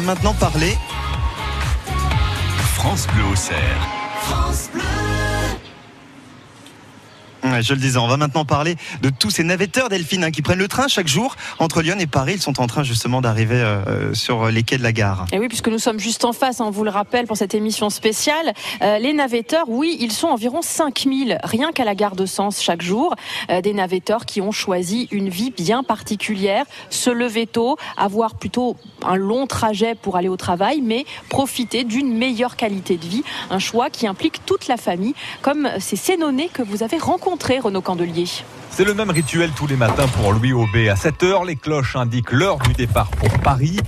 maintenant parler. France Bleu au cerf. Ouais, je le disais, on va maintenant parler de tous ces navetteurs Delphine hein, qui prennent le train chaque jour entre Lyon et Paris. Ils sont en train justement d'arriver euh, sur les quais de la gare. Et oui, puisque nous sommes juste en face, on vous le rappelle, pour cette émission spéciale. Euh, les navetteurs, oui, ils sont environ 5000, rien qu'à la gare de Sens chaque jour. Euh, des navetteurs qui ont choisi une vie bien particulière, se lever tôt, avoir plutôt un long trajet pour aller au travail, mais profiter d'une meilleure qualité de vie. Un choix qui implique toute la famille, comme ces Sénonais que vous avez rencontrés Candelier. C'est le même rituel tous les matins pour Louis Aubé. À 7 heures, les cloches indiquent l'heure du départ pour Paris.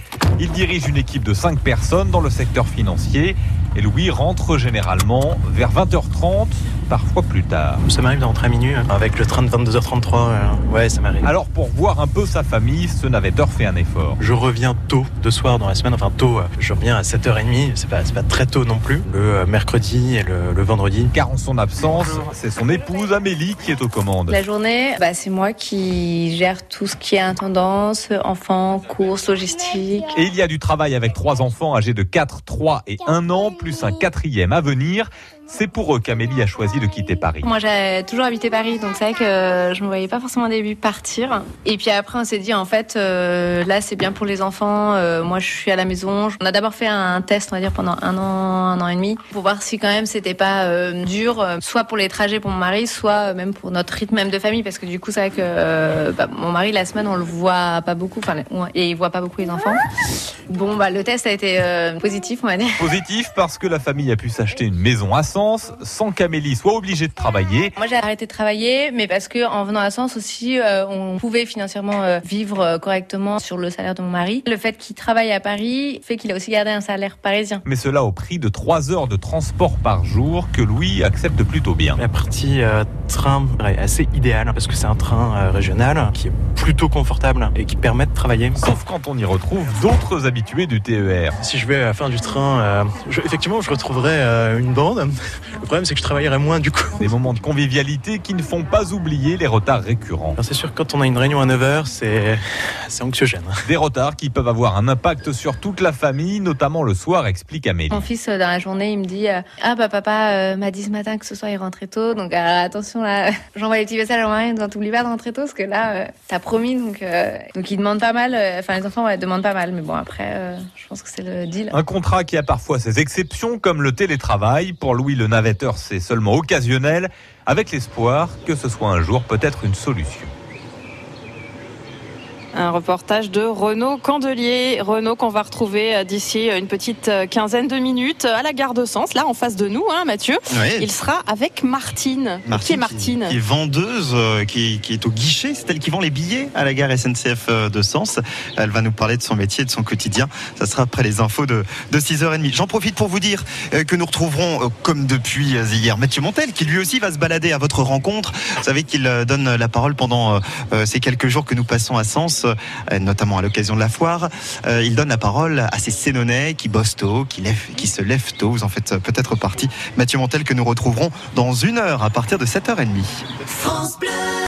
Il dirige une équipe de 5 personnes dans le secteur financier. Et Louis rentre généralement vers 20h30, parfois plus tard. Ça m'arrive de rentrer à minuit hein. avec le train de 22h33. Euh, ouais, ça m'arrive. Alors pour voir un peu sa famille, ce navetteur fait un effort. Je reviens tôt de soir dans la semaine, enfin tôt. Euh, je reviens à 7h30. C'est pas, pas très tôt non plus. Le euh, mercredi et le, le vendredi. Car en son absence, c'est son épouse Amélie qui est aux commandes. La journée, bah, c'est moi qui gère tout ce qui est intendance, enfants, courses, logistique. Et il y a du travail avec trois enfants âgés de 4, 3 et 1 an, plus un quatrième à venir. C'est pour eux qu'Amélie a choisi de quitter Paris. Moi, j'ai toujours habité Paris, donc c'est vrai que je me voyais pas forcément au début partir. Et puis après, on s'est dit, en fait, euh, là, c'est bien pour les enfants. Euh, moi, je suis à la maison. On a d'abord fait un test, on va dire, pendant un an, un an et demi, pour voir si quand même c'était pas euh, dur, euh, soit pour les trajets pour mon mari, soit même pour notre rythme même de famille, parce que du coup, c'est vrai que euh, bah, mon mari, la semaine, on le voit pas beaucoup, enfin, et il voit pas beaucoup les enfants. Bon, bah, le test a été euh, positif, on va dire. Positif parce que la famille a pu s'acheter une maison à Sens sans qu'Amélie soit obligée de travailler. Moi, j'ai arrêté de travailler, mais parce que en venant à Sens aussi, euh, on pouvait financièrement euh, vivre euh, correctement sur le salaire de mon mari. Le fait qu'il travaille à Paris fait qu'il a aussi gardé un salaire parisien. Mais cela au prix de 3 heures de transport par jour que Louis accepte plutôt bien. La partie euh, train est assez idéale parce que c'est un train euh, régional qui est plutôt confortable et qui permet de travailler. Sauf quand on y retrouve d'autres habitués du TER. Si je vais à la fin du train, euh, je- effectivement, je retrouverai euh, une bande. Le problème, c'est que je travaillerai moins du coup. Des moments de convivialité qui ne font pas oublier les retards récurrents. C'est sûr que quand on a une réunion à 9h, c'est c'est anxiogène. Des retards qui peuvent avoir un impact sur toute la famille, notamment le soir, explique Amélie. Mon fils, euh, dans la journée, il me dit euh, Ah, bah, papa euh, m'a dit ce matin que ce soir il rentrait tôt. Donc, euh, attention, là, j'envoie les petits messages à en disant T'oublies pas de rentrer tôt, parce que là, euh, t'as promis. Donc, euh, donc, il demande pas mal. euh, Enfin, les enfants, ouais, demandent pas mal. Mais bon, après, euh, je pense que c'est le deal. Un contrat qui a parfois ses exceptions, comme le télétravail. Pour Louis le navetteur, c'est seulement occasionnel, avec l'espoir que ce soit un jour peut-être une solution. Un reportage de Renaud Candelier. Renaud qu'on va retrouver euh, d'ici une petite euh, quinzaine de minutes à la gare de Sens, là en face de nous, hein, Mathieu. Ouais. Il sera avec Martine. qui est Martine qui est vendeuse, euh, qui, qui est au guichet. C'est elle qui vend les billets à la gare SNCF euh, de Sens. Elle va nous parler de son métier, de son quotidien. Ça sera après les infos de, de 6h30. J'en profite pour vous dire euh, que nous retrouverons, euh, comme depuis euh, hier, Mathieu Montel, qui lui aussi va se balader à votre rencontre. Vous savez qu'il euh, donne la parole pendant euh, euh, ces quelques jours que nous passons à Sens, euh, notamment à l'occasion de la foire. Euh, Il donne la parole à ces Sénonais qui bossent tôt, qui, se lèvent tôt. Vous en faites euh, peut-être partie. Mathieu Montel que nous retrouverons dans une heure à partir de 7h30. France.